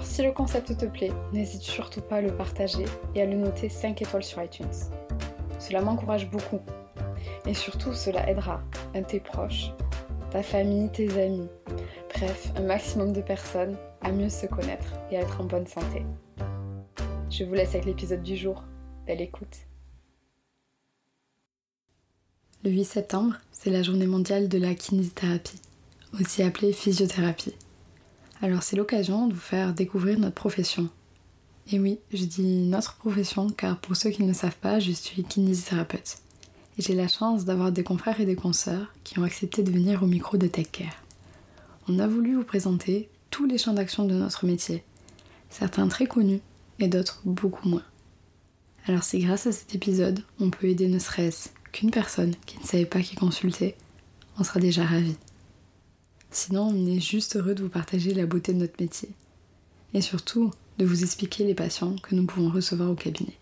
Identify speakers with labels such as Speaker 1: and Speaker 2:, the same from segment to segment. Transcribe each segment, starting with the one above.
Speaker 1: Alors si le concept te plaît, n'hésite surtout pas à le partager et à le noter 5 étoiles sur iTunes. Cela m'encourage beaucoup. Et surtout, cela aidera tes proches, ta famille, tes amis, bref, un maximum de personnes à mieux se connaître et à être en bonne santé. Je vous laisse avec l'épisode du jour. Belle écoute. Le 8 septembre, c'est la journée mondiale de la kinésithérapie, aussi appelée physiothérapie. Alors c'est l'occasion de vous faire découvrir notre profession. Et oui, je dis notre profession car pour ceux qui ne le savent pas, je suis kinésithérapeute. Et j'ai la chance d'avoir des confrères et des consoeurs qui ont accepté de venir au micro de TechCare. On a voulu vous présenter tous les champs d'action de notre métier, certains très connus et d'autres beaucoup moins. Alors si grâce à cet épisode, on peut aider ne serait-ce qu'une personne qui ne savait pas qui consulter, on sera déjà ravi. Sinon, on est juste heureux de vous partager la beauté de notre métier. Et surtout, de vous expliquer les patients que nous pouvons recevoir au cabinet.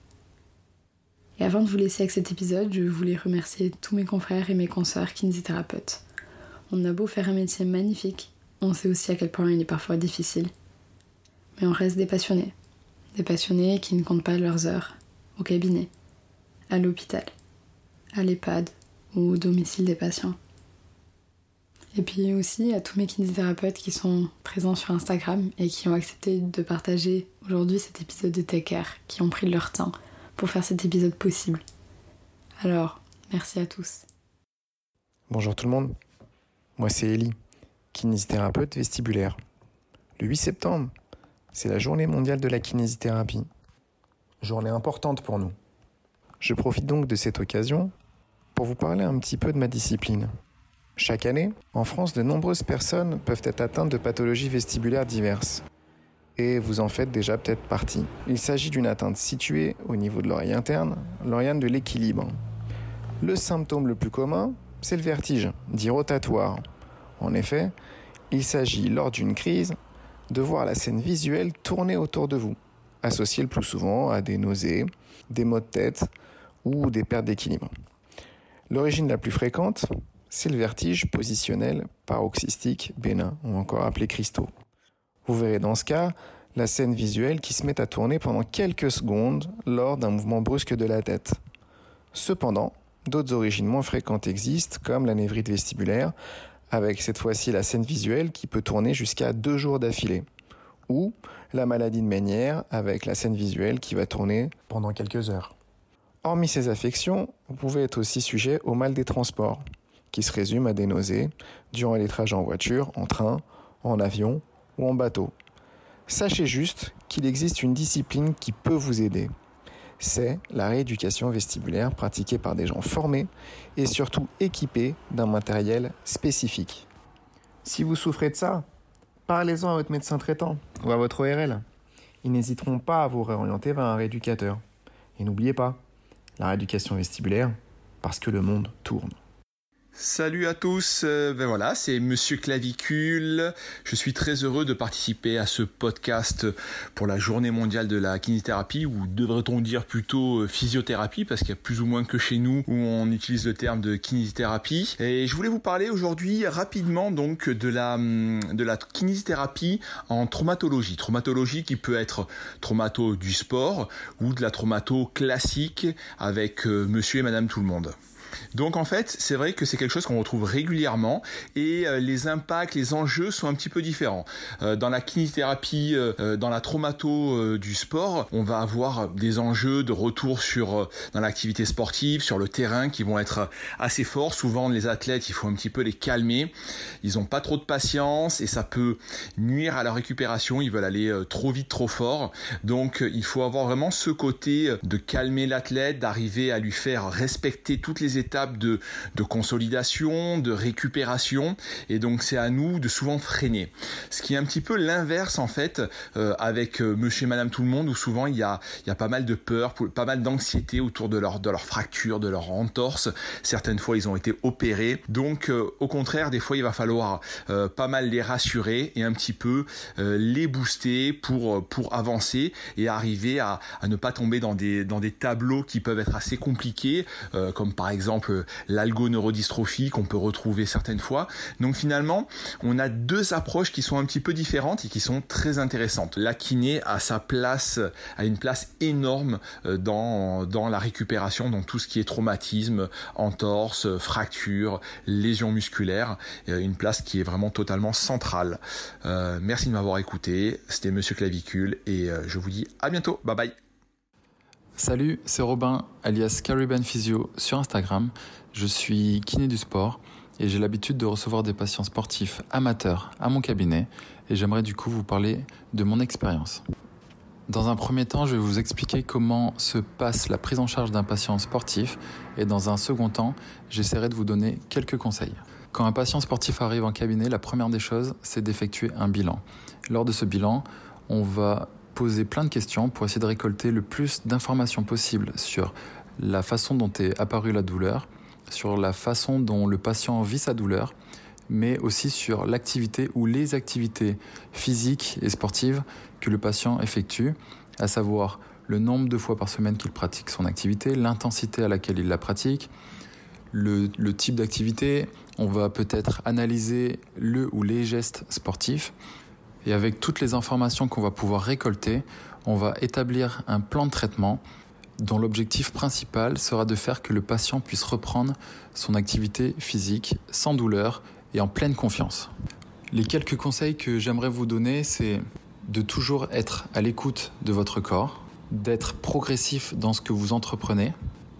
Speaker 1: Et avant de vous laisser avec cet épisode, je voulais remercier tous mes confrères et mes consoeurs kinésithérapeutes. On a beau faire un métier magnifique, on sait aussi à quel point il est parfois difficile. Mais on reste des passionnés. Des passionnés qui ne comptent pas leurs heures au cabinet, à l'hôpital, à l'EHPAD ou au domicile des patients. Et puis aussi à tous mes kinésithérapeutes qui sont présents sur Instagram et qui ont accepté de partager aujourd'hui cet épisode de Care, qui ont pris leur temps pour faire cet épisode possible. Alors, merci à tous.
Speaker 2: Bonjour tout le monde, moi c'est Ellie, kinésithérapeute vestibulaire. Le 8 septembre, c'est la journée mondiale de la kinésithérapie. Journée importante pour nous. Je profite donc de cette occasion pour vous parler un petit peu de ma discipline. Chaque année, en France, de nombreuses personnes peuvent être atteintes de pathologies vestibulaires diverses. Et vous en faites déjà peut-être partie. Il s'agit d'une atteinte située au niveau de l'oreille interne, l'oriane de l'équilibre. Le symptôme le plus commun, c'est le vertige, dit rotatoire. En effet, il s'agit lors d'une crise de voir la scène visuelle tourner autour de vous, associée le plus souvent à des nausées, des maux de tête ou des pertes d'équilibre. L'origine la plus fréquente, c'est le vertige positionnel paroxystique bénin, ou encore appelé cristaux. Vous verrez dans ce cas la scène visuelle qui se met à tourner pendant quelques secondes lors d'un mouvement brusque de la tête. Cependant, d'autres origines moins fréquentes existent, comme la névrite vestibulaire, avec cette fois-ci la scène visuelle qui peut tourner jusqu'à deux jours d'affilée, ou la maladie de Ménière, avec la scène visuelle qui va tourner pendant quelques heures. Hormis ces affections, vous pouvez être aussi sujet au mal des transports, qui se résume à des nausées durant les trajets en voiture, en train, en avion ou en bateau. Sachez juste qu'il existe une discipline qui peut vous aider. C'est la rééducation vestibulaire pratiquée par des gens formés et surtout équipés d'un matériel spécifique. Si vous souffrez de ça, parlez-en à votre médecin traitant ou à votre ORL. Ils n'hésiteront pas à vous réorienter vers un rééducateur. Et n'oubliez pas, la rééducation vestibulaire, parce que le monde tourne.
Speaker 3: Salut à tous, euh, ben voilà, c'est Monsieur Clavicule. Je suis très heureux de participer à ce podcast pour la journée mondiale de la kinésithérapie, ou devrait-on dire plutôt euh, physiothérapie, parce qu'il y a plus ou moins que chez nous où on utilise le terme de kinésithérapie. Et je voulais vous parler aujourd'hui rapidement donc de la hum, de la kinésithérapie en traumatologie. Traumatologie qui peut être traumato du sport ou de la traumato classique avec euh, Monsieur et Madame tout le monde. Donc en fait, c'est vrai que c'est quelque chose qu'on retrouve régulièrement et euh, les impacts, les enjeux sont un petit peu différents. Euh, dans la kinésithérapie, euh, dans la traumato du sport, on va avoir des enjeux de retour sur dans l'activité sportive, sur le terrain qui vont être assez forts. Souvent les athlètes, il faut un petit peu les calmer. Ils ont pas trop de patience et ça peut nuire à leur récupération. Ils veulent aller trop vite, trop fort. Donc il faut avoir vraiment ce côté de calmer l'athlète, d'arriver à lui faire respecter toutes les étapes de, de consolidation, de récupération, et donc c'est à nous de souvent freiner. Ce qui est un petit peu l'inverse en fait euh, avec euh, Monsieur et Madame Tout le Monde, où souvent il y a, y a pas mal de peur, pas mal d'anxiété autour de leur, de leur fracture, de leur entorse. Certaines fois ils ont été opérés, donc euh, au contraire des fois il va falloir pas mal les rassurer et un petit peu les booster pour pour avancer et arriver à, à ne pas tomber dans des dans des tableaux qui peuvent être assez compliqués, comme par exemple l'algoneurodystrophie qu'on peut retrouver certaines fois. Donc finalement, on a deux approches qui sont un petit peu différentes et qui sont très intéressantes. La kiné a sa place, a une place énorme euh, dans, dans la récupération, dans tout ce qui est traumatisme, entorse, fracture, lésions musculaires, euh, une place qui est vraiment totalement centrale. Euh, merci de m'avoir écouté, c'était Monsieur Clavicule et je vous dis à bientôt, bye bye.
Speaker 4: Salut, c'est Robin, alias Caribbean Physio sur Instagram. Je suis kiné du sport et j'ai l'habitude de recevoir des patients sportifs amateurs à mon cabinet et j'aimerais du coup vous parler de mon expérience. Dans un premier temps, je vais vous expliquer comment se passe la prise en charge d'un patient sportif et dans un second temps, j'essaierai de vous donner quelques conseils. Quand un patient sportif arrive en cabinet, la première des choses, c'est d'effectuer un bilan. Lors de ce bilan, on va poser plein de questions pour essayer de récolter le plus d'informations possible sur la façon dont est apparue la douleur, sur la façon dont le patient vit sa douleur, mais aussi sur l'activité ou les activités physiques et sportives que le patient effectue, à savoir le nombre de fois par semaine qu'il pratique son activité, l'intensité à laquelle il la pratique, le, le type d'activité. On va peut-être analyser le ou les gestes sportifs et avec toutes les informations qu'on va pouvoir récolter, on va établir un plan de traitement dont l'objectif principal sera de faire que le patient puisse reprendre son activité physique sans douleur et en pleine confiance. Les quelques conseils que j'aimerais vous donner, c'est de toujours être à l'écoute de votre corps, d'être progressif dans ce que vous entreprenez,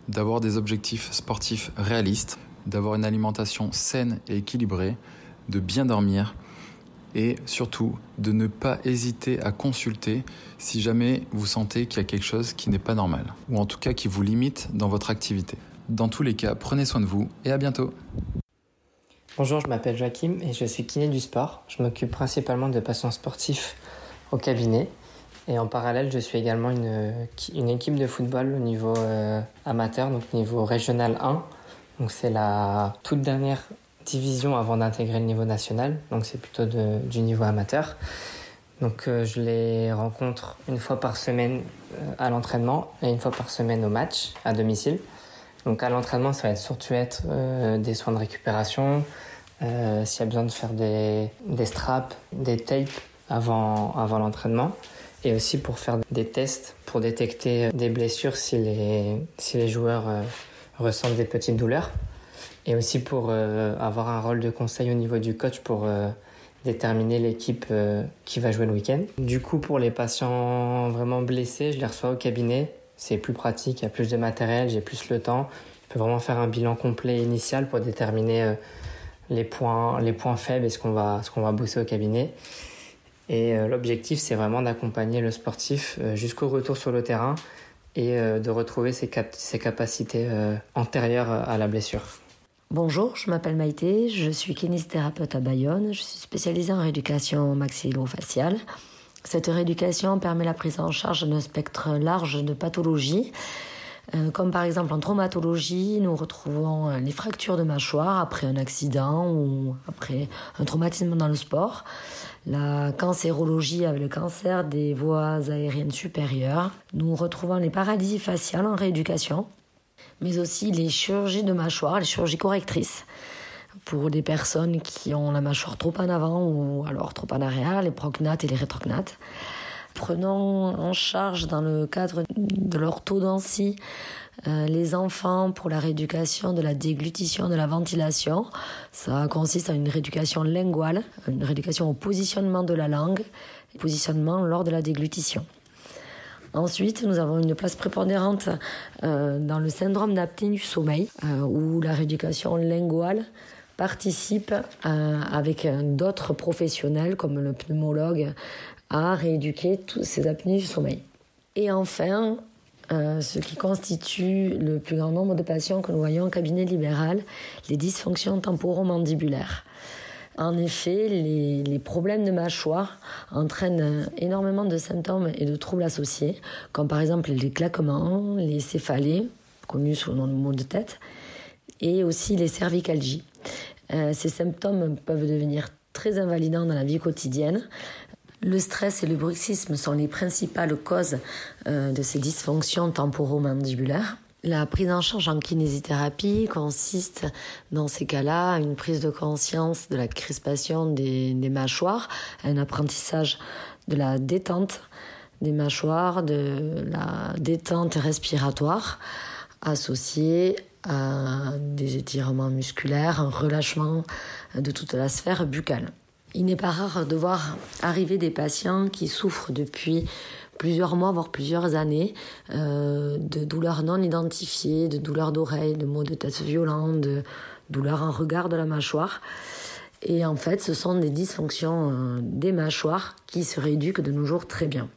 Speaker 4: d'avoir des objectifs sportifs réalistes, d'avoir une alimentation saine et équilibrée, de bien dormir et surtout de ne pas hésiter à consulter si jamais vous sentez qu'il y a quelque chose qui n'est pas normal ou en tout cas qui vous limite dans votre activité. Dans tous les cas, prenez soin de vous et à bientôt.
Speaker 5: Bonjour, je m'appelle Joachim et je suis kiné du sport. Je m'occupe principalement de patients sportifs au cabinet. Et en parallèle, je suis également une, une équipe de football au niveau euh, amateur, donc niveau régional 1. Donc c'est la toute dernière division avant d'intégrer le niveau national, donc c'est plutôt du niveau amateur. Donc euh, je les rencontre une fois par semaine euh, à l'entraînement et une fois par semaine au match à domicile. Donc à l'entraînement, ça va être surtout être euh, des soins de récupération, s'il y a besoin de faire des, des straps, des tapes avant, avant l'entraînement, et aussi pour faire des tests pour détecter des blessures si les, si les joueurs ressentent des petites douleurs et aussi pour euh, avoir un rôle de conseil au niveau du coach pour euh, déterminer l'équipe euh, qui va jouer le week-end. Du coup, pour les patients vraiment blessés, je les reçois au cabinet. C'est plus pratique, il y a plus de matériel, j'ai plus le temps. Je peux vraiment faire un bilan complet initial pour déterminer les points, les points faibles et ce qu'on va, ce qu'on va bosser au cabinet. Et l'objectif, c'est vraiment d'accompagner le sportif jusqu'au retour sur le terrain et de retrouver ses capacités antérieures à la blessure.
Speaker 6: Bonjour, je m'appelle Maïté, je suis kinésithérapeute à Bayonne, je suis spécialisée en rééducation maxillo-faciale. Cette rééducation permet la prise en charge d'un spectre large de pathologies, euh, comme par exemple en traumatologie, nous retrouvons les fractures de mâchoire après un accident ou après un traumatisme dans le sport, la cancérologie avec le cancer des voies aériennes supérieures, nous retrouvons les paralysies faciales en rééducation, mais aussi les chirurgies de mâchoire, les chirurgies correctrices pour des personnes qui ont la mâchoire trop en avant ou alors trop en arrière, les prognates et les rétrognates. prenons en charge dans le cadre de l'orthodontie euh, les enfants pour la rééducation de la déglutition, de la ventilation. Ça consiste en une rééducation linguale, une rééducation au positionnement de la langue, positionnement lors de la déglutition. Ensuite, nous avons une place prépondérante euh, dans le syndrome d'apnée du sommeil, euh, où la rééducation linguale participe avec d'autres professionnels comme le pneumologue à rééduquer tous ces apnées du sommeil. Et enfin, euh, ce qui constitue le plus grand nombre de patients que nous voyons en cabinet libéral, les dysfonctions temporomandibulaires. En effet, les, problèmes de mâchoire entraînent énormément de symptômes et de troubles associés, comme par exemple les claquements, les céphalées, connus sous le nom de maux de tête, et aussi les cervicalgies. Euh, ces symptômes peuvent devenir très invalidants dans la vie quotidienne, le stress et le bruxisme sont les principales causes euh, de ces dysfonctions temporomandibulaires. La prise en charge en kinésithérapie consiste dans ces cas-là à une prise de conscience de la crispation des, mâchoires, un apprentissage de la détente des mâchoires, de la détente respiratoire associée à des étirements musculaires, un relâchement de toute la sphère buccale. Il n'est pas rare de voir arriver des patients qui souffrent depuis plusieurs mois, voire plusieurs années, euh, de douleurs non identifiées, de douleurs d'oreilles, de maux de tête violents, de douleurs en regard de la mâchoire. Et en fait, ce sont des dysfonctions euh, des mâchoires qui se rééduquent de nos jours très bien.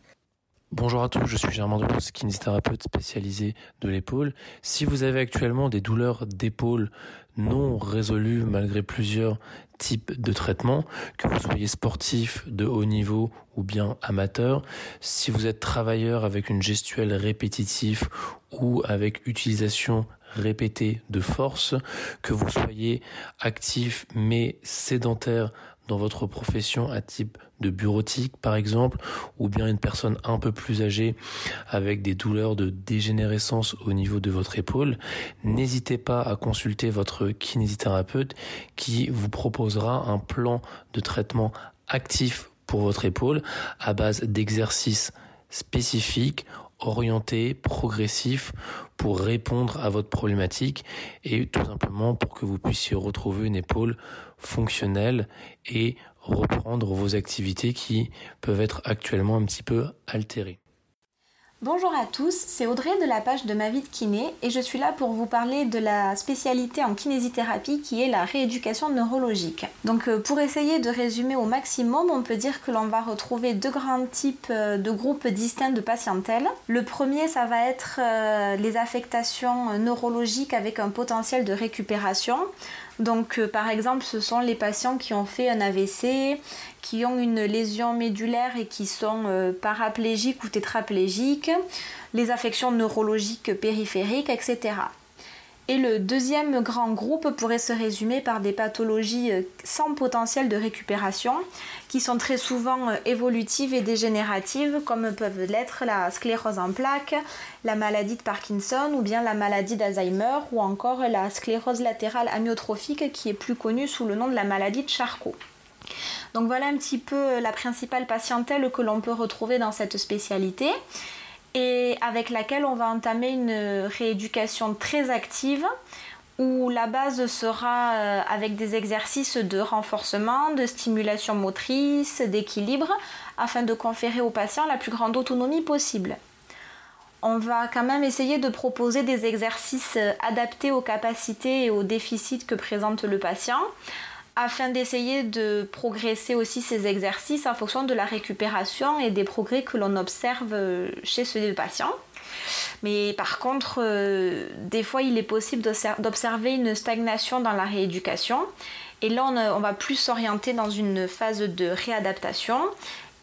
Speaker 7: Bonjour à tous, je suis Germain Delos, kinésithérapeute spécialisé de l'épaule. Si vous avez actuellement des douleurs d'épaule non résolues malgré plusieurs type de traitement, que vous soyez sportif de haut niveau ou bien amateur, si vous êtes travailleur avec une gestuelle répétitive ou avec utilisation répétée de force, que vous soyez actif mais sédentaire dans votre profession à type de bureautique par exemple, ou bien une personne un peu plus âgée avec des douleurs de dégénérescence au niveau de votre épaule, n'hésitez pas à consulter votre kinésithérapeute qui vous proposera un plan de traitement actif pour votre épaule à base d'exercices spécifiques orienté, progressif pour répondre à votre problématique et tout simplement pour que vous puissiez retrouver une épaule fonctionnelle et reprendre vos activités qui peuvent être actuellement un petit peu altérées.
Speaker 8: Bonjour à tous, c'est Audrey de la page de Ma vie de kiné et je suis là pour vous parler de la spécialité en kinésithérapie qui est la rééducation neurologique. Donc euh, pour essayer de résumer au maximum, on peut dire que l'on va retrouver deux grands types euh, de groupes distincts de patientèle. Le premier, ça va être euh, les affectations neurologiques avec un potentiel de récupération. Donc par exemple, ce sont les patients qui ont fait un AVC, qui ont une lésion médulaire et qui sont euh, paraplégiques ou tétraplégiques, les affections neurologiques périphériques, etc. Et le deuxième grand groupe pourrait se résumer par des pathologies euh, sans potentiel de récupération, qui sont très souvent euh, évolutives et dégénératives, comme peuvent l'être la sclérose en plaques, la maladie de Parkinson ou bien la maladie d'Alzheimer, ou encore la sclérose latérale amyotrophique, qui est plus connue sous le nom de la maladie de Charcot. Donc voilà un petit peu la principale patientèle que l'on peut retrouver dans cette spécialité et avec laquelle on va entamer une rééducation très active où la base sera euh, avec des exercices de renforcement, de stimulation motrice, d'équilibre, afin de conférer au patient la plus grande autonomie possible. On va quand même essayer de proposer des exercices euh, adaptés aux capacités et aux déficits que présente le patient, afin d'essayer de progresser aussi ces exercices en fonction de la récupération et des progrès que l'on observe chez ce patient. Mais par contre, euh, des fois, il est possible d'observer une stagnation dans la rééducation. Et là, on, va plus s'orienter dans une phase de réadaptation.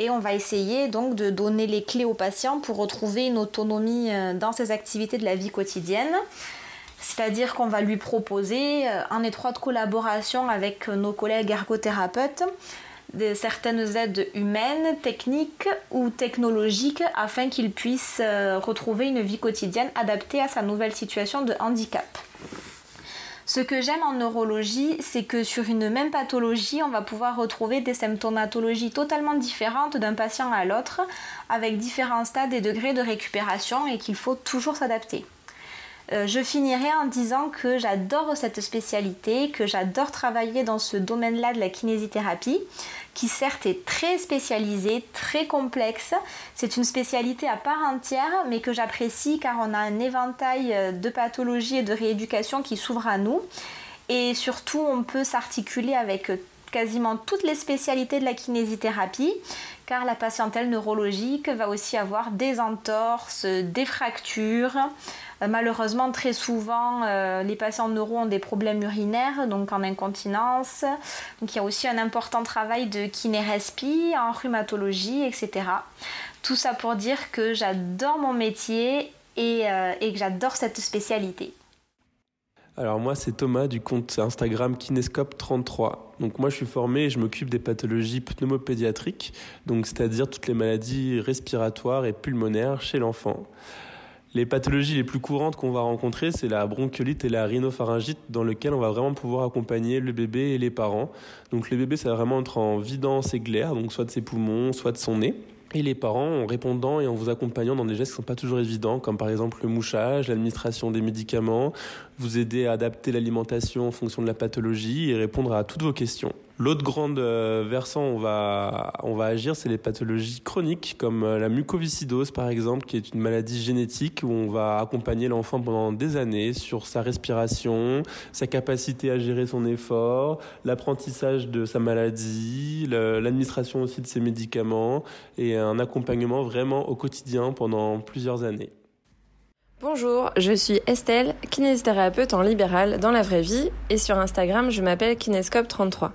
Speaker 8: Et on va essayer donc de donner les clés au patient pour retrouver une autonomie euh, dans ses activités de la vie quotidienne c'est-à-dire qu'on va lui proposer, euh, en étroite collaboration avec nos collègues ergothérapeutes, de certaines aides humaines, techniques ou technologiques afin qu'il puisse euh, retrouver une vie quotidienne adaptée à sa nouvelle situation de handicap. Ce que j'aime en neurologie, c'est que sur une même pathologie, on va pouvoir retrouver des symptomatologies totalement différentes d'un patient à l'autre, avec différents stades et degrés de récupération et qu'il faut toujours s'adapter. Euh, je finirai en disant que j'adore cette spécialité, que j'adore travailler dans ce domaine-là de la kinésithérapie, qui certes est très spécialisée, très complexe. C'est une spécialité à part entière, mais que j'apprécie car on a un éventail euh, de pathologies et de rééducation qui s'ouvre à nous. Et surtout, on peut s'articuler avec quasiment toutes les spécialités de la kinésithérapie, car la patientèle neurologique va aussi avoir des entorses, des fractures. Euh, malheureusement, très souvent, euh, les patients neuro ont des problèmes urinaires, donc en incontinence. Donc il y a aussi un important travail de kinérespi, en rhumatologie, etc. Tout ça pour dire que j'adore mon métier et, euh, et que j'adore cette spécialité.
Speaker 9: Alors moi c'est Thomas du compte Instagram Kinescope33. Donc moi je suis formé et je m'occupe des pathologies pneumopédiatriques, donc c'est-à-dire toutes les maladies respiratoires et pulmonaires chez l'enfant. Les pathologies les plus courantes qu'on va rencontrer, c'est la bronchiolite et la rhinopharyngite, dans lesquelles on va vraiment pouvoir accompagner le bébé et les parents. Donc le bébé, ça va vraiment être en vidant ses glaires, donc soit de ses poumons, soit de son nez et les parents en répondant et en vous accompagnant dans des gestes qui ne sont pas toujours évidents, comme par exemple le mouchage, l'administration des médicaments, vous aider à adapter l'alimentation en fonction de la pathologie et répondre à toutes vos questions. L'autre grande euh, versant on va, on va agir, c'est les pathologies chroniques, comme euh, la mucoviscidose par exemple, qui est une maladie génétique où on va accompagner l'enfant pendant des années sur sa respiration, sa capacité à gérer son effort, l'apprentissage de sa maladie, l'administration aussi de ses médicaments et un accompagnement vraiment au quotidien pendant plusieurs années.
Speaker 10: Bonjour, je suis Estelle, kinésithérapeute en libéral dans la vraie vie et sur Instagram je m'appelle Kinescope33.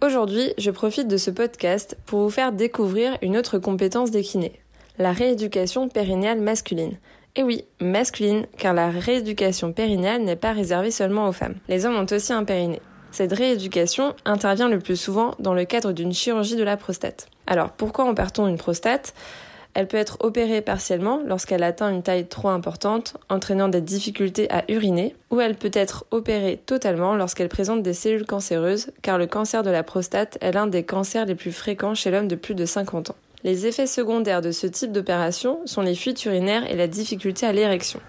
Speaker 10: Aujourd'hui, je profite de ce podcast pour vous faire découvrir une autre compétence des kinés, la rééducation périnéale masculine. Et oui, masculine, car la rééducation périnéale n'est pas réservée seulement aux femmes. Les hommes ont aussi un périnée. Cette rééducation intervient le plus souvent dans le cadre d'une chirurgie de la prostate. Alors, pourquoi on perd-on une prostate? Elle peut être opérée partiellement lorsqu'elle atteint une taille trop importante, entraînant des difficultés à uriner, ou elle peut être opérée totalement lorsqu'elle présente des cellules cancéreuses, car le cancer de la prostate est l'un des cancers les plus fréquents chez l'homme de plus de 50 ans. Les effets secondaires de ce type d'opération sont les fuites urinaires et la difficulté à l'érection.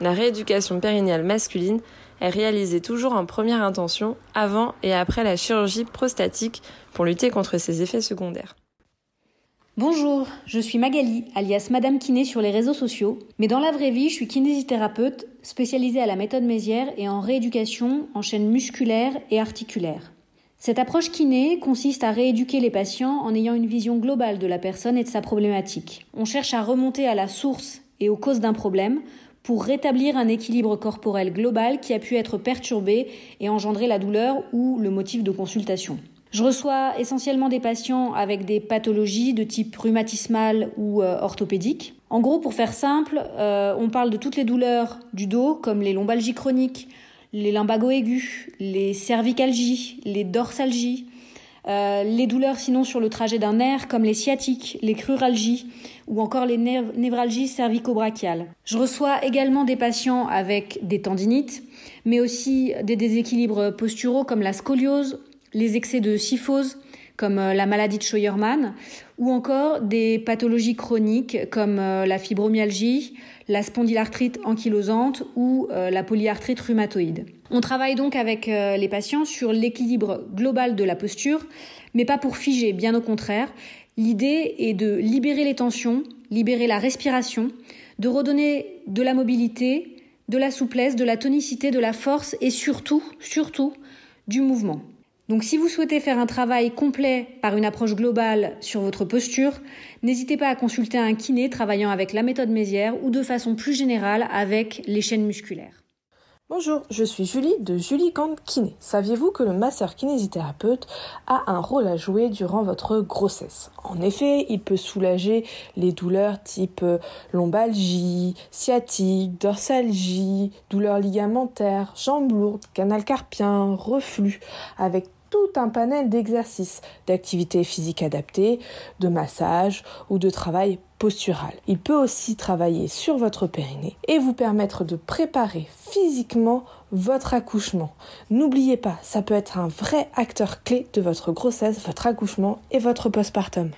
Speaker 10: La rééducation périnéale masculine est réalisée toujours en première intention, avant et après la chirurgie prostatique, pour lutter contre ces effets secondaires.
Speaker 11: Bonjour, je suis Magali, alias Madame Kiné sur les réseaux sociaux, mais dans la vraie vie, je suis kinésithérapeute spécialisée à la méthode Mézières et en rééducation en chaîne musculaire et articulaire. Cette approche kiné consiste à rééduquer les patients en ayant une vision globale de la personne et de sa problématique. On cherche à remonter à la source et aux causes d'un problème pour rétablir un équilibre corporel global qui a pu être perturbé et engendrer la douleur ou le motif de consultation. Je reçois essentiellement des patients avec des pathologies de type rhumatismal ou euh, orthopédique. En gros, pour faire simple, euh, on parle de toutes les douleurs du dos, comme les lombalgies chroniques, les lumbagos aigus, les cervicalgies, les dorsalgies, euh, les douleurs sinon sur le trajet d'un nerf, comme les sciatiques, les cruralgies ou encore les névralgies cervico-brachiales. Je reçois également des patients avec des tendinites, mais aussi des déséquilibres posturaux comme la scoliose les excès de syphose comme euh, la maladie de Scheuermann ou encore des pathologies chroniques comme euh, la fibromyalgie, la spondylarthrite ankylosante ou euh, la polyarthrite rhumatoïde. On travaille donc avec les patients sur l'équilibre global de la posture, mais pas pour figer, bien au contraire. L'idée est de libérer les tensions, libérer la respiration, de redonner de la mobilité, de la souplesse, de la tonicité, de la force et surtout, surtout, du mouvement. Donc si vous souhaitez faire un travail complet par une approche globale sur votre posture, n'hésitez pas à consulter un kiné travaillant avec la méthode Mézières ou de façon plus générale avec les chaînes musculaires.
Speaker 12: Bonjour, je suis Julie de Julie Kant Kiné. Saviez-vous que le masseur kinésithérapeute a un rôle à jouer durant votre grossesse? En effet, il peut soulager les douleurs type euh, lombalgie, sciatique, dorsalgie, douleurs ligamentaires, jambes lourdes, canal carpien, reflux, avec un panel d'exercices, d'activités physiques adaptées, de massage ou de travail postural. Il peut aussi travailler sur votre périnée et vous permettre de préparer physiquement votre accouchement. N'oubliez pas, ça peut être un vrai acteur clé de votre grossesse, votre accouchement et votre postpartum.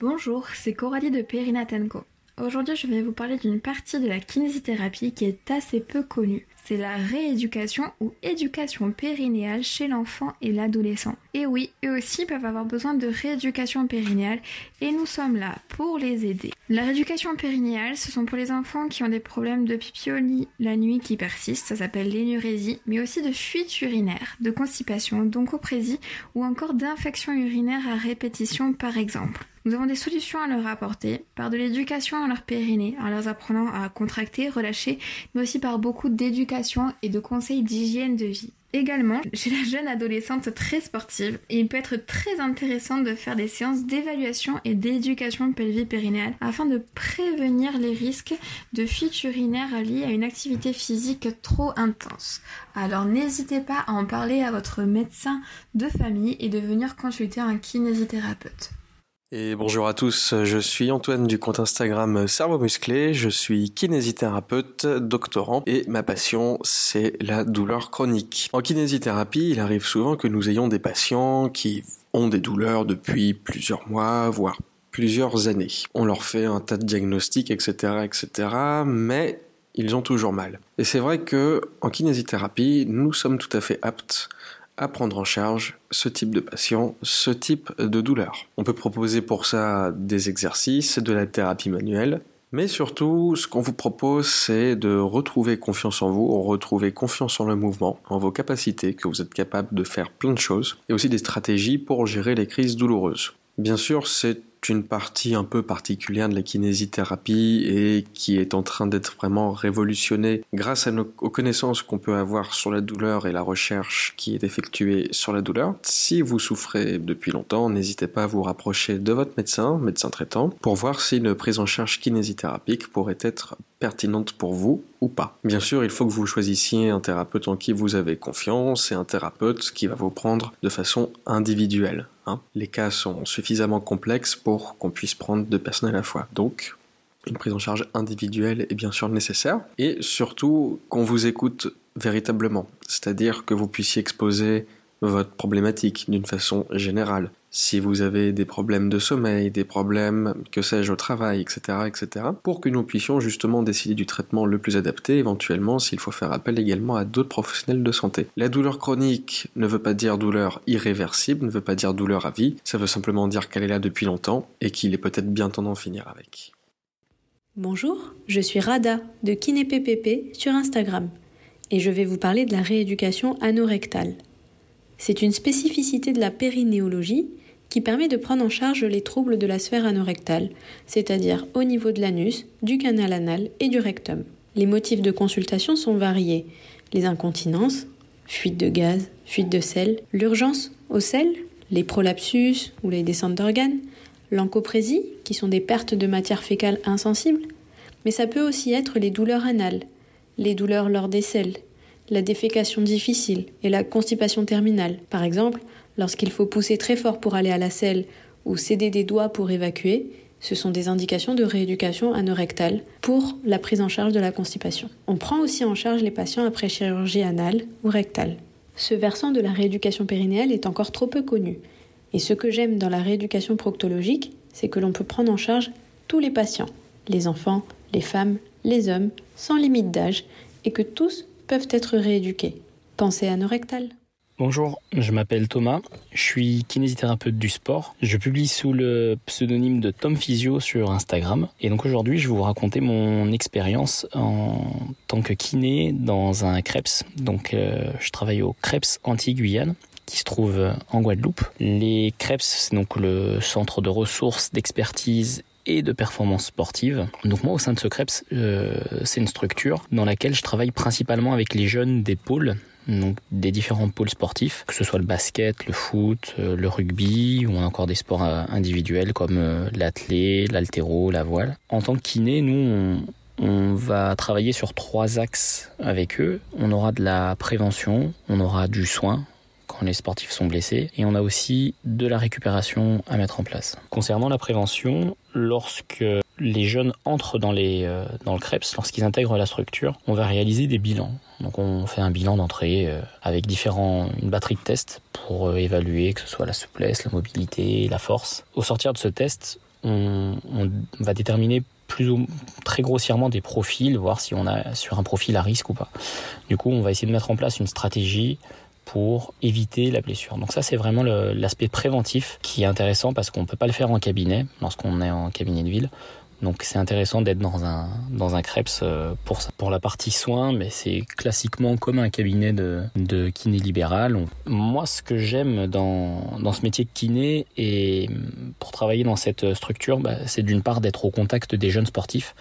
Speaker 13: Bonjour, c'est Coralie de Perinatenco. Aujourd'hui, je vais vous parler d'une partie de la kinésithérapie qui est assez peu connue. C'est la rééducation ou éducation périnéale chez l'enfant et l'adolescent. Et oui, eux aussi peuvent avoir besoin de rééducation périnéale et nous sommes là pour les aider. La rééducation périnéale, ce sont pour les enfants qui ont des problèmes de pipioli la nuit qui persistent, ça s'appelle l'énurésie, mais aussi de fuite urinaire, de constipation, d'oncoprésie ou encore d'infection urinaire à répétition par exemple. Nous avons des solutions à leur apporter par de l'éducation à leur périnée, en leur apprenant à contracter, relâcher, mais aussi par beaucoup d'éducation et de conseils d'hygiène de vie. Également, chez la jeune adolescente très sportive, il peut être très intéressant de faire des séances d'évaluation et d'éducation pelvie-périnéale afin de prévenir les risques de fuite urinaire liés à une activité physique trop intense. Alors n'hésitez pas à en parler à votre médecin de famille et de venir consulter un kinésithérapeute.
Speaker 14: Et bonjour à tous, je suis Antoine du compte Instagram Cerveau Musclé, je suis kinésithérapeute, doctorant et ma passion c'est la douleur chronique. En kinésithérapie, il arrive souvent que nous ayons des patients qui ont des douleurs depuis plusieurs mois, voire plusieurs années. On leur fait un tas de diagnostics, etc., etc., mais ils ont toujours mal. Et c'est vrai que en kinésithérapie, nous sommes tout à fait aptes à prendre en charge ce type de patient, ce type de douleur. On peut proposer pour ça des exercices, de la thérapie manuelle, mais surtout, ce qu'on vous propose, c'est de retrouver confiance en vous, retrouver confiance en le mouvement, en vos capacités, que vous êtes capable de faire plein de choses, et aussi des stratégies pour gérer les crises douloureuses. Bien sûr, c'est une partie un peu particulière de la kinésithérapie et qui est en train d'être vraiment révolutionnée grâce aux connaissances qu'on peut avoir sur la douleur et la recherche qui est effectuée sur la douleur. Si vous souffrez depuis longtemps, n'hésitez pas à vous rapprocher de votre médecin, médecin traitant, pour voir si une prise en charge kinésithérapique pourrait être pertinente pour vous ou pas. Bien sûr, il faut que vous choisissiez un thérapeute en qui vous avez confiance et un thérapeute qui va vous prendre de façon individuelle. Hein. Les cas sont suffisamment complexes pour qu'on puisse prendre deux personnes à la fois. Donc, une prise en charge individuelle est bien sûr nécessaire et surtout qu'on vous écoute véritablement, c'est-à-dire que vous puissiez exposer votre problématique d'une façon générale. Si vous avez des problèmes de sommeil, des problèmes, que sais-je, au travail, etc., etc., pour que nous puissions justement décider du traitement le plus adapté, éventuellement s'il faut faire appel également à d'autres professionnels de santé. La douleur chronique ne veut pas dire douleur irréversible, ne veut pas dire douleur à vie, ça veut simplement dire qu'elle est là depuis longtemps et qu'il est peut-être bien temps d'en finir avec.
Speaker 15: Bonjour, je suis Rada de KinéPPP sur Instagram et je vais vous parler de la rééducation anorectale. C'est une spécificité de la périnéologie qui permet de prendre en charge les troubles de la sphère anorectale, c'est-à-dire au niveau de l'anus, du canal anal et du rectum. Les motifs de consultation sont variés les incontinences, fuite de gaz, fuite de sel, l'urgence au sel, les prolapsus ou les descentes d'organes, l'encoprésie, qui sont des pertes de matière fécale insensibles, mais ça peut aussi être les douleurs anales, les douleurs lors des selles, la défécation difficile et la constipation terminale. Par exemple, lorsqu'il faut pousser très fort pour aller à la selle ou céder des doigts pour évacuer, ce sont des indications de rééducation anorectale pour la prise en charge de la constipation. On prend aussi en charge les patients après chirurgie anale ou rectale. Ce versant de la rééducation périnéale est encore trop peu connu. Et ce que j'aime dans la rééducation proctologique, c'est que l'on peut prendre en charge tous les patients, les enfants, les femmes, les hommes, sans limite d'âge, et que tous peuvent être rééduqués. Pensez anorectale.
Speaker 16: Bonjour, je m'appelle Thomas, je suis kinésithérapeute du sport. Je publie sous le pseudonyme de Tom Physio sur Instagram. Et donc aujourd'hui, je vais vous raconter mon expérience en tant que kiné dans un CREPS. Donc euh, je travaille au CREPS Anti-Guyane qui se trouve en Guadeloupe. Les CREPS, c'est donc le centre de ressources, d'expertise et de performance sportive. Donc moi au sein de ce CREPS, euh, c'est une structure dans laquelle je travaille principalement avec les jeunes des pôles donc des différents pôles sportifs, que ce soit le basket, le foot, euh, le rugby ou encore des sports euh, individuels comme l'athlé, l'altéro, la voile. En tant que kiné, nous on, on va travailler sur trois axes avec eux. On aura de la prévention, on aura du soin, quand les sportifs sont blessés. Et on a aussi de la récupération à mettre en place. Concernant la prévention, lorsque les jeunes entrent dans, les, euh, dans le CREPS, lorsqu'ils intègrent la structure, on va réaliser des bilans. Donc on fait un bilan d'entrée euh, avec différents, une batterie de tests pour euh, évaluer que ce soit la souplesse, la mobilité, la force. Au sortir de ce test, on, va déterminer plus ou très grossièrement des profils, voir si on a sur un profil à risque ou pas. Du coup, on va essayer de mettre en place une stratégie pour éviter la blessure. Donc ça, c'est vraiment l'aspect préventif qui est intéressant parce qu'on ne peut pas le faire en cabinet lorsqu'on est en cabinet de ville. Donc c'est intéressant d'être dans un, dans un CREPS euh, pour ça. Pour la partie soins, mais c'est classiquement comme un cabinet de, de kiné libéral. Moi, ce que j'aime dans, dans ce métier de kiné et pour travailler dans cette structure, bah, c'est d'une part d'être au contact des jeunes sportifs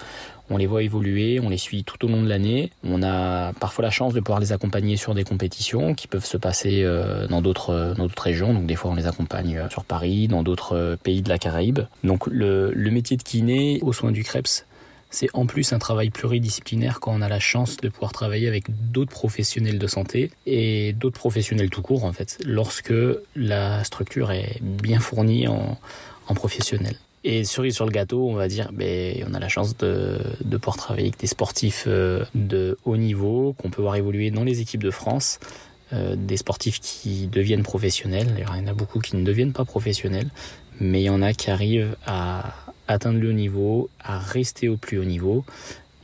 Speaker 16: on les voit évoluer, on les suit tout au long de l'année. On a parfois la chance de pouvoir les accompagner sur des compétitions qui peuvent se passer euh, dans d'autres dans d'autres régions. Donc des fois on les accompagne euh, sur Paris, dans d'autres euh, pays de la Caraïbe. Donc le, le métier de kiné aux soins du Krebs, c'est en plus un travail pluridisciplinaire quand on a la chance de pouvoir travailler avec d'autres professionnels de santé et d'autres professionnels tout court en fait, lorsque la structure est bien fournie en, en professionnels. Et sur le gâteau, on va dire, ben, on a la chance de, de pouvoir travailler avec des sportifs euh, de haut niveau, qu'on peut voir évoluer dans les équipes de France, euh, des sportifs qui deviennent professionnels. Il y en a beaucoup qui ne deviennent pas professionnels, mais il y en a qui arrivent à atteindre le haut niveau, à rester au plus haut niveau.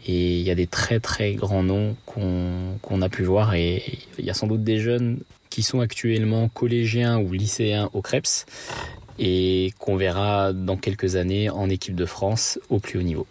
Speaker 16: Et il y a des très très grands noms qu'on a pu voir et il y a sans doute des jeunes qui sont actuellement collégiens ou lycéens au CREPS et qu'on verra dans quelques années en équipe de France au plus haut niveau.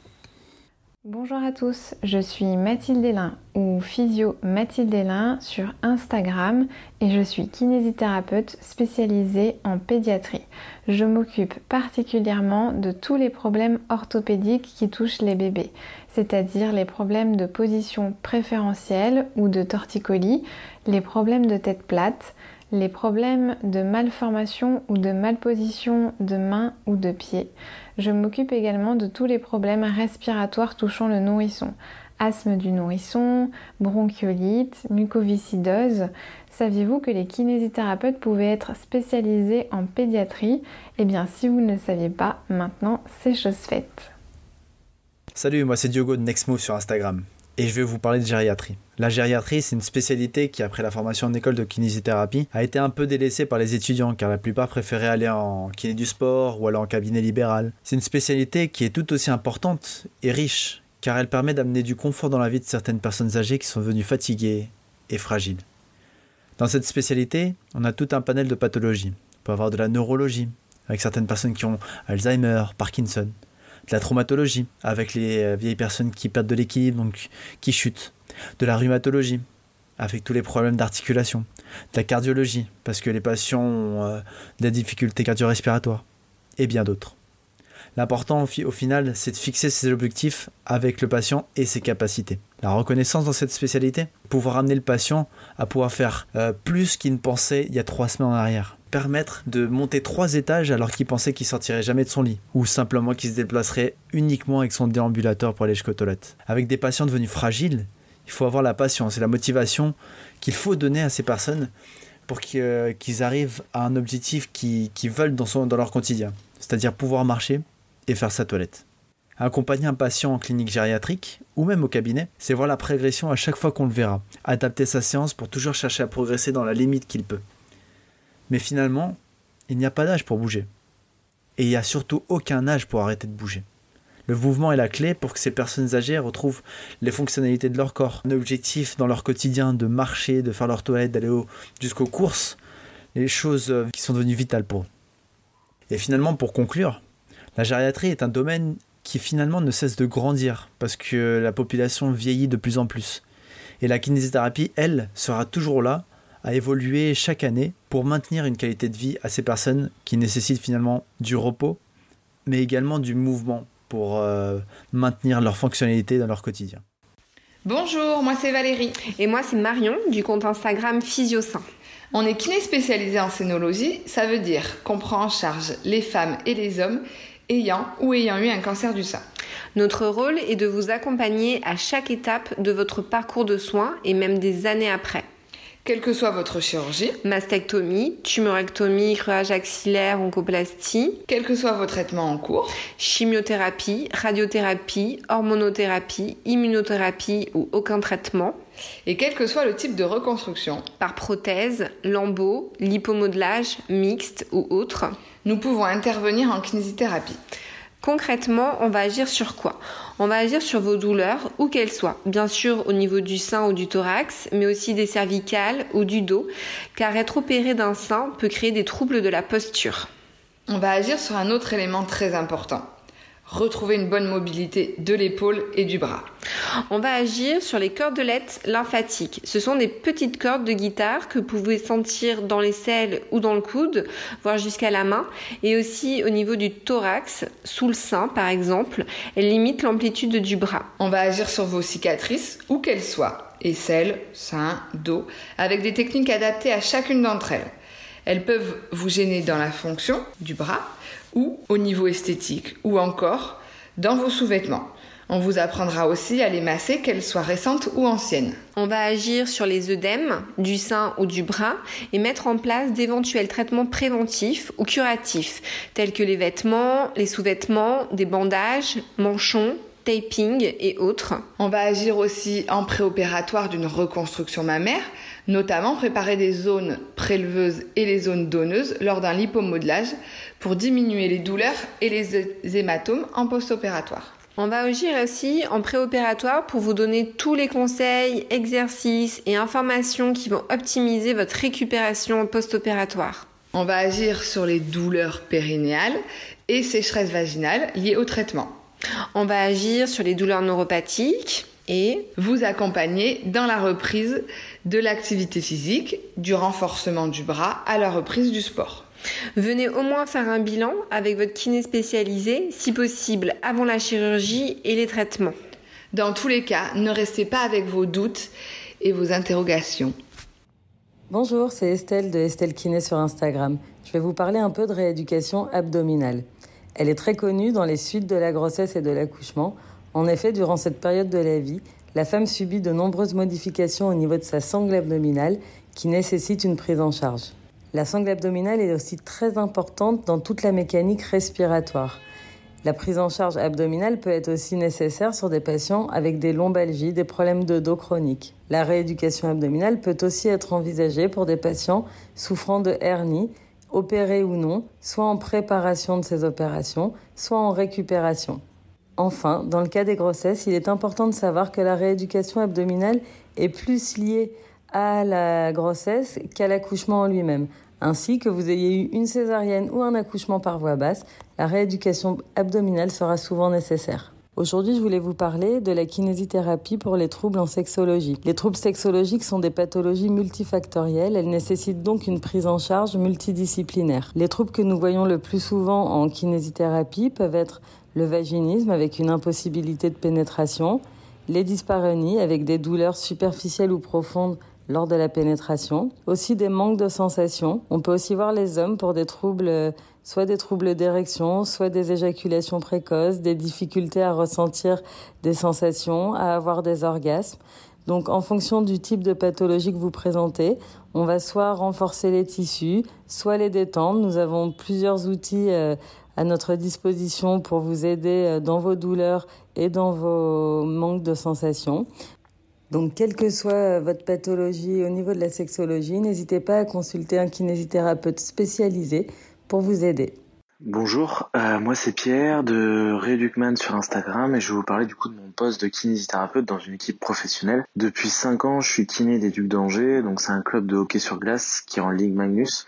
Speaker 1: Bonjour à tous, je suis Mathilde Hélin ou Physio Mathilde Hélin sur Instagram et je suis kinésithérapeute spécialisée en pédiatrie. Je m'occupe particulièrement de tous les problèmes orthopédiques qui touchent les bébés, c'est-à-dire les problèmes de position préférentielle ou de torticolis, les problèmes de tête plate, les problèmes de malformation ou de malposition de main ou de pied. Je m'occupe également de tous les problèmes respiratoires touchant le nourrisson. Asthme du nourrisson, bronchiolite, mucoviscidose. Saviez-vous que les kinésithérapeutes pouvaient être spécialisés en pédiatrie? Eh bien, si vous ne le saviez pas, maintenant c'est chose faite.
Speaker 17: Salut, moi c'est Diogo de Nextmove sur Instagram et je vais vous parler de gériatrie. La gériatrie, c'est une spécialité qui, après la formation en école de kinésithérapie, a été un peu délaissée par les étudiants car la plupart préféraient aller en kiné du sport ou aller en cabinet libéral. C'est une spécialité qui est tout aussi importante et riche car elle permet d'amener du confort dans la vie de certaines personnes âgées qui sont venues fatiguées et fragiles. Dans cette spécialité, on a tout un panel de pathologies. On peut avoir de la neurologie, avec certaines personnes qui ont Alzheimer, Parkinson, de la traumatologie, avec les euh, vieilles personnes qui perdent de l'équilibre, donc qui chutent, de la rhumatologie, avec tous les problèmes d'articulation, de la cardiologie, parce que les patients ont euh, des difficultés cardio-respiratoires, et bien d'autres. L'important au final, c'est de fixer ses objectifs avec le patient et ses capacités. La reconnaissance dans cette spécialité, pouvoir amener le patient à pouvoir faire euh, plus qu'il ne pensait il y a trois semaines en arrière permettre de monter trois étages alors qu'il pensait qu'il sortirait jamais de son lit, ou simplement qu'il se déplacerait uniquement avec son déambulateur pour aller jusqu'aux toilettes. Avec des patients devenus fragiles, il faut avoir la patience et la motivation qu'il faut donner à ces personnes pour qu'ils arrivent à un objectif qu'ils veulent dans, dans leur quotidien, c'est-à-dire pouvoir marcher et faire sa toilette. Accompagner un patient en clinique gériatrique ou même au cabinet, c'est voir la progression à chaque fois qu'on le verra. Adapter sa séance pour toujours chercher à progresser dans la limite qu'il peut. Mais finalement, il n'y a pas d'âge pour bouger. Et il n'y a surtout aucun âge pour arrêter de bouger. Le mouvement est la clé pour que ces personnes âgées retrouvent les fonctionnalités de leur corps, un objectif dans leur quotidien de marcher, de faire leur toilette, d'aller jusqu'aux courses, les choses euh, qui sont devenues vitales pour eux. Et finalement, pour conclure, la gériatrie est un domaine qui finalement ne cesse de grandir parce que la population vieillit de plus en plus. Et la kinésithérapie, elle, sera toujours là à évoluer chaque année pour maintenir une qualité de vie à ces personnes qui nécessitent finalement du repos, mais également du mouvement pour euh, maintenir leur fonctionnalité dans leur quotidien.
Speaker 18: Bonjour, moi c'est Valérie.
Speaker 19: Et moi c'est Marion du compte Instagram Physiosain.
Speaker 18: On est kiné spécialisé en scénologie, ça veut dire qu'on prend en charge les femmes et les hommes ayant ou ayant eu un cancer du sein.
Speaker 19: Notre rôle est de vous accompagner à chaque étape de votre parcours de soins et même des années après
Speaker 18: quelle que soit votre chirurgie,
Speaker 19: mastectomie, tumorectomie, creuage axillaire, oncoplastie,
Speaker 18: quel que soit vos traitements en cours,
Speaker 19: chimiothérapie, radiothérapie, hormonothérapie, immunothérapie ou aucun traitement,
Speaker 18: et quel que soit le type de reconstruction,
Speaker 19: par prothèse, lambeau, lipomodelage, mixte ou autre,
Speaker 18: nous pouvons intervenir en kinésithérapie.
Speaker 19: Concrètement, on va agir sur quoi? On va agir sur vos douleurs, où qu'elles soient. Bien sûr au niveau du sein ou du thorax, mais aussi des cervicales ou du dos, car être opéré d'un sein peut créer des troubles de la posture.
Speaker 18: On va agir sur un autre élément très important, retrouver une bonne mobilité de l'épaule et du bras.
Speaker 19: On va agir sur les cordelettes lymphatiques. Ce sont des petites cordes de guitare que vous pouvez sentir dans les selles ou dans le coude, voire jusqu'à la main, et aussi au niveau du thorax, sous le sein par exemple. Elles limitent l'amplitude du bras.
Speaker 18: On va agir sur vos cicatrices, où qu'elles soient, aisselles, sein, dos, avec des techniques adaptées à chacune d'entre elles. Elles peuvent vous gêner dans la fonction du bras ou au niveau esthétique ou encore dans vos sous-vêtements. On vous apprendra aussi à les masser, qu'elles soient récentes ou anciennes.
Speaker 19: On va agir sur les œdèmes du sein ou du bras et mettre en place d'éventuels traitements préventifs ou curatifs, tels que les vêtements, les sous-vêtements, des bandages, manchons, taping et autres.
Speaker 18: On va agir aussi en préopératoire d'une reconstruction mammaire, notamment préparer des zones préleveuses et les zones donneuses lors d'un lipomodelage pour diminuer les douleurs et les hématomes en post-opératoire.
Speaker 19: On va agir aussi en préopératoire pour vous donner tous les conseils, exercices et informations qui vont optimiser votre récupération post-opératoire.
Speaker 18: On va agir sur les douleurs périnéales et sécheresse vaginale liées au traitement.
Speaker 19: On va agir sur les douleurs neuropathiques et
Speaker 18: vous accompagner dans la reprise de l'activité physique, du renforcement du bras à la reprise du sport.
Speaker 19: Venez au moins faire un bilan avec votre kiné spécialisé, si possible avant la chirurgie et les traitements.
Speaker 18: Dans tous les cas, ne restez pas avec vos doutes et vos interrogations.
Speaker 20: Bonjour, c'est Estelle de Estelle Kiné sur Instagram. Je vais vous parler un peu de rééducation abdominale. Elle est très connue dans les suites de la grossesse et de l'accouchement. En effet, durant cette période de la vie, la femme subit de nombreuses modifications au niveau de sa sangle abdominale qui nécessitent une prise en charge. La sangle abdominale est aussi très importante dans toute la mécanique respiratoire. La prise en charge abdominale peut être aussi nécessaire sur des patients avec des lombalgies, des problèmes de dos chroniques. La rééducation abdominale peut aussi être envisagée pour des patients souffrant de hernie, opérés ou non, soit en préparation de ces opérations, soit en récupération. Enfin, dans le cas des grossesses, il est important de savoir que la rééducation abdominale est plus liée à la grossesse qu'à l'accouchement en lui-même. Ainsi que vous ayez eu une césarienne ou un accouchement par voie basse, la rééducation abdominale sera souvent nécessaire. Aujourd'hui, je voulais vous parler de la kinésithérapie pour les troubles en sexologie. Les troubles sexologiques sont des pathologies multifactorielles. Elles nécessitent donc une prise en charge multidisciplinaire. Les troubles que nous voyons le plus souvent en kinésithérapie peuvent être le vaginisme avec une impossibilité de pénétration, les dyspareunies avec des douleurs superficielles ou profondes lors de la pénétration. Aussi des manques de sensations. On peut aussi voir les hommes pour des troubles, soit des troubles d'érection, soit des éjaculations précoces, des difficultés à ressentir des sensations, à avoir des orgasmes. Donc en fonction du type de pathologie que vous présentez, on va soit renforcer les tissus, soit les détendre. Nous avons plusieurs outils à notre disposition pour vous aider dans vos douleurs et dans vos manques de sensations. Donc, quelle que soit votre pathologie au niveau de la sexologie, n'hésitez pas à consulter un kinésithérapeute spécialisé pour vous aider.
Speaker 21: Bonjour, euh, moi c'est Pierre de Reducman sur Instagram et je vais vous parler du coup de mon poste de kinésithérapeute dans une équipe professionnelle. Depuis 5 ans, je suis kiné des Ducs d'Angers, donc c'est un club de hockey sur glace qui est en Ligue Magnus.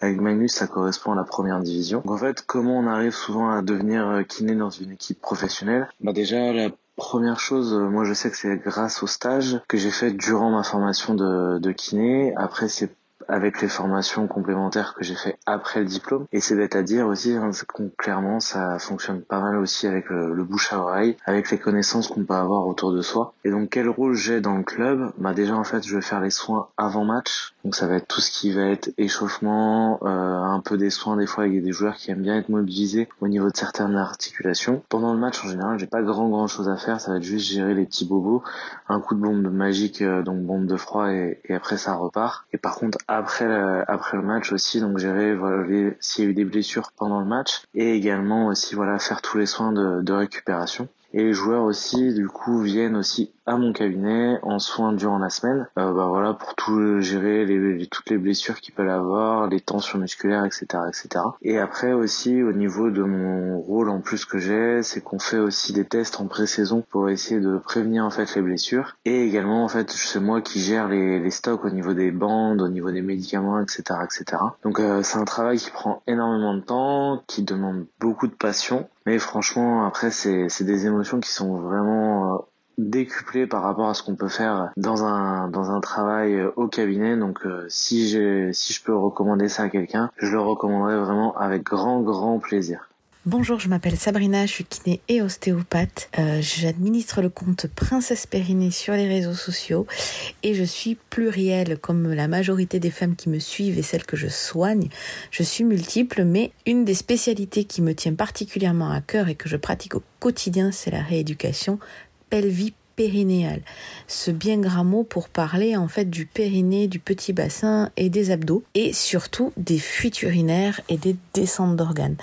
Speaker 21: La Ligue Magnus, ça correspond à la première division. En fait, comment on arrive souvent à devenir kiné dans une équipe professionnelle? Bah déjà, la Première chose, moi je sais que c'est grâce au stage que j'ai fait durant ma formation de, de kiné. Après c'est avec les formations complémentaires que j'ai fait après le diplôme. Et c'est bête à dire aussi, hein, clairement ça fonctionne pas mal aussi avec le, le bouche à oreille, avec les connaissances qu'on peut avoir autour de soi. Et donc quel rôle j'ai dans le club? Bah déjà en fait je vais faire les soins avant match. Donc ça va être tout ce qui va être échauffement, euh, un peu des soins des fois. Il des joueurs qui aiment bien être mobilisés au niveau de certaines articulations. Pendant le match en général, j'ai pas grand grand chose à faire. Ça va être juste gérer les petits bobos, un coup de bombe magique, euh, donc bombe de froid et, après ça repart. Et par contre après après le match aussi, donc gérer voilà, s'il y a eu des blessures pendant le match et également aussi voilà faire tous les soins de récupération. Et les joueurs aussi, du coup, viennent aussi à mon cabinet en soins durant la semaine, euh, bah voilà pour tout gérer les, toutes les blessures qu'ils peuvent avoir, les tensions musculaires, etc., etc. Et après aussi au niveau de mon rôle en plus que j'ai, c'est qu'on fait aussi des tests en pré-saison pour essayer de prévenir en fait les blessures. Et également en fait c'est moi qui gère les, les, stocks au niveau des bandes, au niveau des médicaments, etc., etc. Donc euh, c'est un travail qui prend énormément de temps, qui demande beaucoup de passion. Mais franchement, après, c'est des émotions qui sont vraiment euh, décuplé par rapport à ce qu'on peut faire dans un dans un travail euh, au cabinet donc euh, si j'ai si je peux recommander ça à quelqu'un je le recommanderais vraiment avec grand grand plaisir
Speaker 22: Bonjour, je m'appelle Sabrina, je suis kiné et ostéopathe. Euh, J'administre le compte Princesse Périnée sur les réseaux sociaux et je suis plurielle comme la majorité des femmes qui me suivent et celles que je soigne. Je suis multiple, mais une des spécialités qui me tient particulièrement à cœur et que je pratique au quotidien, c'est la rééducation pelvis périnéale. Ce bien grand mot pour parler en fait du périnée, du petit bassin et des abdos et surtout des fuites urinaires et des descentes d'organes.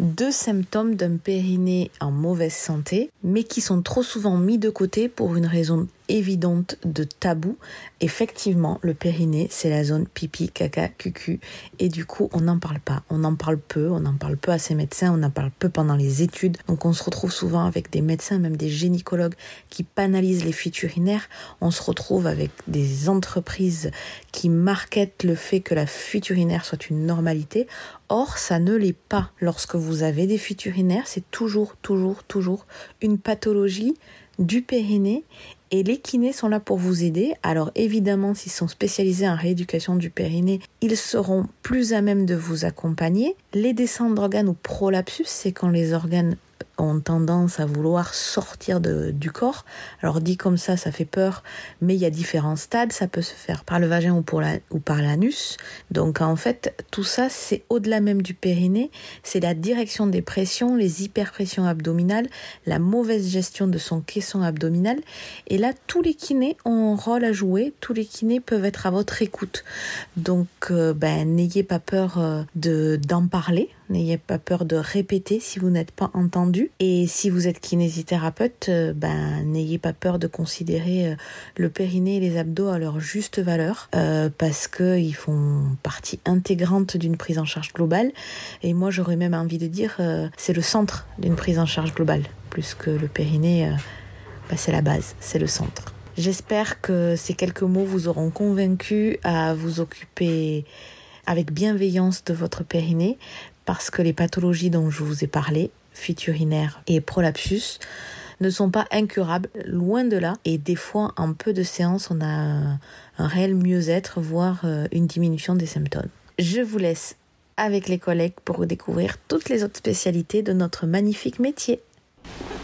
Speaker 22: Deux symptômes d'un périnée en mauvaise santé mais qui sont trop souvent mis de côté pour une raison évidente de tabou. Effectivement, le périnée, c'est la zone pipi, caca, cucu. Et du coup, on n'en parle pas. On en parle peu. On en parle peu à ses médecins. On en parle peu pendant les études. Donc, on se retrouve souvent avec des médecins, même des gynécologues qui banalisent les fuites urinaires. On se retrouve avec des entreprises qui marketent le fait que la fuite urinaire soit une normalité. Or, ça ne l'est pas. Lorsque vous avez des fuites urinaires, c'est toujours, toujours, toujours une pathologie du périnée et les kinés sont là pour vous aider. Alors évidemment, s'ils sont spécialisés en rééducation du périnée, ils seront plus à même de vous accompagner. Les descentes d'organes ou prolapsus, c'est quand les organes ont tendance à vouloir sortir de, du corps. Alors dit comme ça, ça fait peur, mais il y a différents stades. Ça peut se faire par le vagin ou, par l'anus. Donc en fait, tout ça, c'est au-delà même du périnée. C'est la direction des pressions, les hyperpressions abdominales, la mauvaise gestion de son caisson abdominal. Et là, tous les kinés ont un rôle à jouer. Tous les kinés peuvent être à votre écoute. Donc, euh, ben, n'ayez pas peur euh, de d'en parler. N'ayez pas peur de répéter si vous n'êtes pas entendu. Et si vous êtes kinésithérapeute, euh, ben, n'ayez pas peur de considérer euh, le périnée et les abdos à leur juste valeur euh, parce qu'ils font partie intégrante d'une prise en charge globale. Et moi, j'aurais même envie de dire, c'est le centre d'une prise en charge globale, plus que le périnée, ben, c'est la base, c'est le centre. J'espère que ces quelques mots vous auront convaincu à vous occuper avec bienveillance de votre périnée parce que les pathologies dont je vous ai parlé, fuite urinaire et prolapsus, ne sont pas incurables, loin de là. Et des fois, en peu de séances, on a un, réel mieux-être, voire euh, une diminution des symptômes. Je vous laisse avec les collègues pour découvrir toutes les autres spécialités de notre magnifique métier.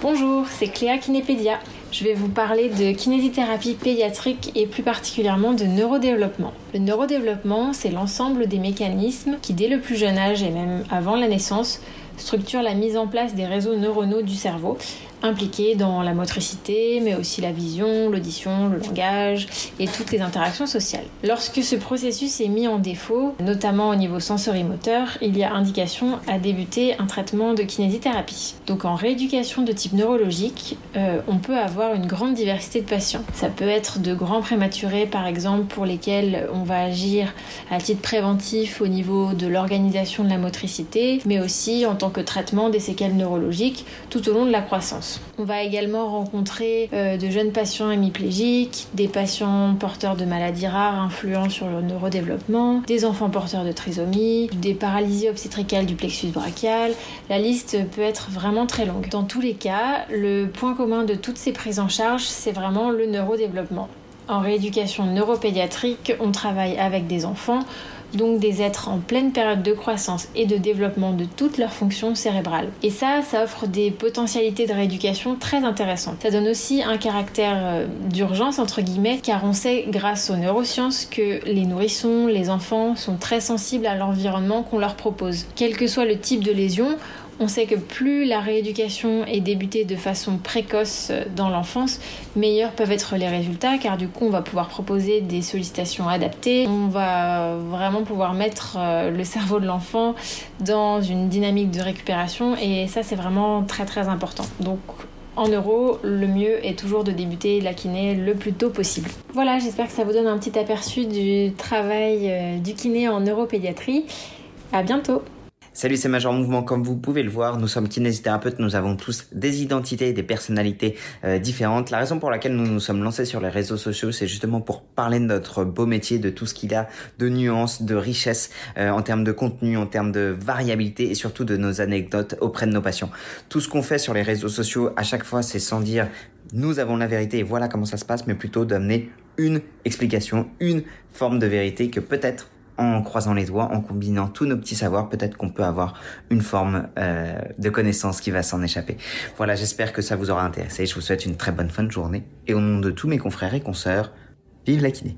Speaker 23: Bonjour, c'est Cléa Kinépédia. Je vais vous parler de kinésithérapie pédiatrique et plus particulièrement de neurodéveloppement. Le neurodéveloppement, c'est l'ensemble des mécanismes qui, dès le plus jeune âge et même avant la naissance, structurent la mise en place des réseaux neuronaux du cerveau impliqués dans la motricité, mais aussi la vision, l'audition, le langage et toutes les interactions sociales. Lorsque ce processus est mis en défaut, notamment au niveau sensorimoteur, il y a indication à débuter un traitement de kinésithérapie. Donc en rééducation de type neurologique, euh, on peut avoir une grande diversité de patients. Ça peut être de grands prématurés par exemple pour lesquels on va agir à titre préventif au niveau de l'organisation de la motricité, mais aussi en tant que traitement des séquelles neurologiques tout au long de la croissance. On va également rencontrer euh, de jeunes patients hémiplégiques, des patients porteurs de maladies rares influents sur le neurodéveloppement, des enfants porteurs de trisomie, des paralysies obstétricales du plexus brachial. La liste peut être vraiment très longue. Dans tous les cas, le point commun de toutes ces prises en charge, c'est vraiment le neurodéveloppement. En rééducation neuropédiatrique, on travaille avec des enfants donc des êtres en pleine période de croissance et de développement de toutes leurs fonctions cérébrales. Et ça, ça offre des potentialités de rééducation très intéressantes. Ça donne aussi un caractère euh, d'urgence, entre guillemets, car on sait grâce aux neurosciences que les nourrissons, les enfants sont très sensibles à l'environnement qu'on leur propose. Quel que soit le type de lésion, on sait que plus la rééducation est débutée de façon précoce dans l'enfance, meilleurs peuvent être les résultats car du coup on va pouvoir proposer des sollicitations adaptées, on va vraiment pouvoir mettre euh, le cerveau de l'enfant dans une dynamique de récupération et ça c'est vraiment très très important. Donc en euros, le mieux est toujours de débuter la kiné le plus tôt possible. Voilà, j'espère que ça vous donne un petit aperçu du travail euh, du kiné en neuropédiatrie. À bientôt
Speaker 24: Salut, c'est Major Mouvement. Comme vous pouvez le voir, nous sommes kinésithérapeutes. Nous avons tous des identités et des personnalités euh, différentes. La raison pour laquelle nous nous sommes lancés sur les réseaux sociaux, c'est justement pour parler de notre beau métier, de tout ce qu'il a de nuances, de richesse euh, en termes de contenu, en termes de variabilité et surtout de nos anecdotes auprès de nos patients. Tout ce qu'on fait sur les réseaux sociaux, à chaque fois, c'est sans dire nous avons la vérité et voilà comment ça se passe, mais plutôt d'amener une explication, une forme de vérité que peut-être en croisant les doigts, en combinant tous nos petits savoirs, peut-être qu'on peut avoir une forme euh, de connaissance qui va s'en échapper. Voilà, j'espère que ça vous aura intéressé. Je vous souhaite une très bonne fin de journée. Et au nom de tous mes confrères et consoeurs, vive la kiné